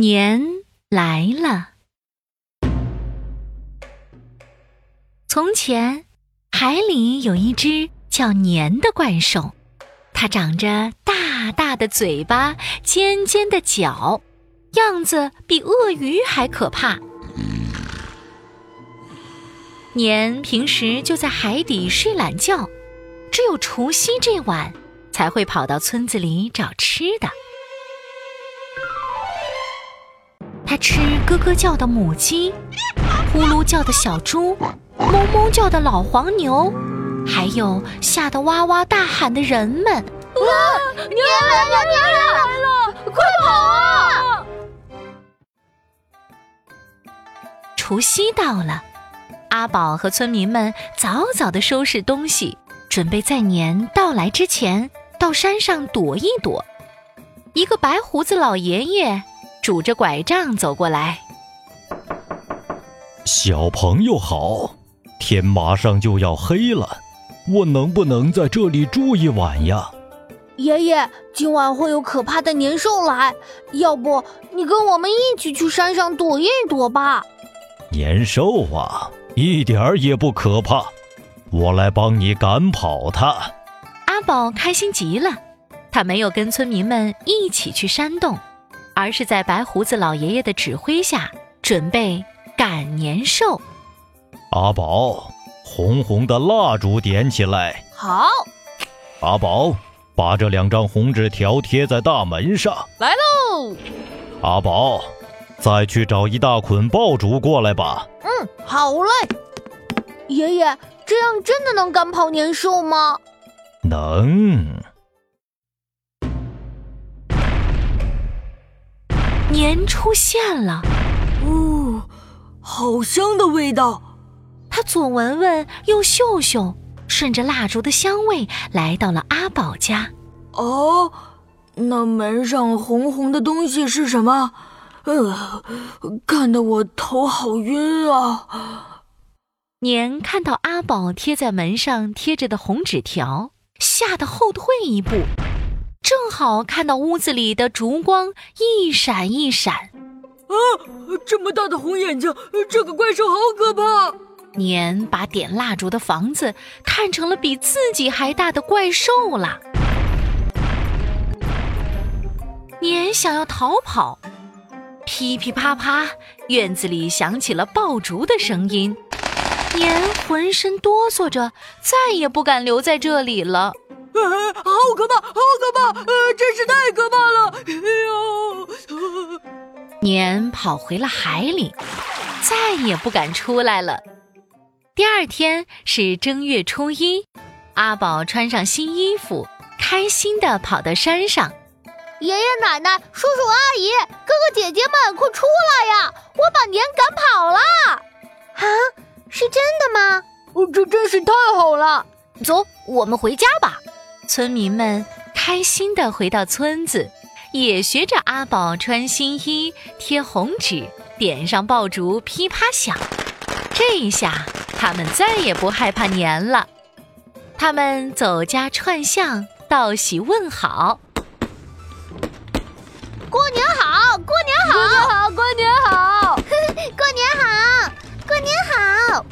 年来了。从前，海里有一只叫年的怪兽，它长着大大的嘴巴、尖尖的角，样子比鳄鱼还可怕。年平时就在海底睡懒觉，只有除夕这晚才会跑到村子里找吃的。它吃咯咯叫的母鸡，呼噜叫的小猪，哞哞叫的老黄牛，还有吓得哇哇大喊的人们。哇！年来了，年来了，快跑啊！除夕到了，阿宝和村民们早早的收拾东西，准备在年到来之前到山上躲一躲。一个白胡子老爷爷。拄着拐杖走过来，小朋友好，天马上就要黑了，我能不能在这里住一晚呀？爷爷，今晚会有可怕的年兽来，要不你跟我们一起去山上躲一躲吧？年兽啊，一点儿也不可怕，我来帮你赶跑它。阿宝开心极了，他没有跟村民们一起去山洞。而是在白胡子老爷爷的指挥下，准备赶年兽。阿宝，红红的蜡烛点起来。好。阿宝，把这两张红纸条贴在大门上。来喽。阿宝，再去找一大捆爆竹过来吧。嗯，好嘞。爷爷，这样真的能赶跑年兽吗？能。年出现了，哦，好香的味道！他左闻闻，右嗅嗅，顺着蜡烛的香味来到了阿宝家。哦，那门上红红的东西是什么？呃，看得我头好晕啊！年看到阿宝贴在门上贴着的红纸条，吓得后退一步。正好看到屋子里的烛光一闪一闪，啊！这么大的红眼睛，这个怪兽好可怕！年把点蜡烛的房子看成了比自己还大的怪兽了。年想要逃跑，噼噼啪啪，院子里响起了爆竹的声音。年浑身哆嗦着，再也不敢留在这里了。好可怕，好可怕！呃，真是太可怕了！哎呦，年跑回了海里，再也不敢出来了。第二天是正月初一，阿宝穿上新衣服，开心的跑到山上。爷爷奶奶、叔叔阿姨、哥哥姐姐们，快出来呀！我把年赶跑了！啊，是真的吗？哦，这真是太好了！走，我们回家吧。村民们开心地回到村子，也学着阿宝穿新衣、贴红纸、点上爆竹，噼啪响。这一下，他们再也不害怕年了。他们走家串巷，道喜问好：“过年好，过年好，过年好，过年好，过年好。”过年好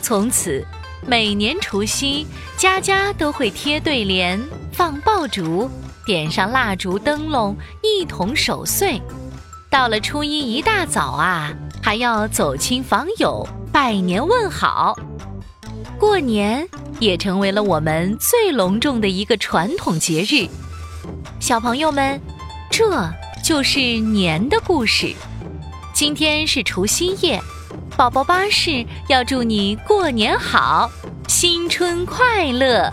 从此。每年除夕，家家都会贴对联、放爆竹、点上蜡烛灯笼，一同守岁。到了初一一大早啊，还要走亲访友、拜年问好。过年也成为了我们最隆重的一个传统节日。小朋友们，这就是年的故事。今天是除夕夜。宝宝巴士要祝你过年好，新春快乐。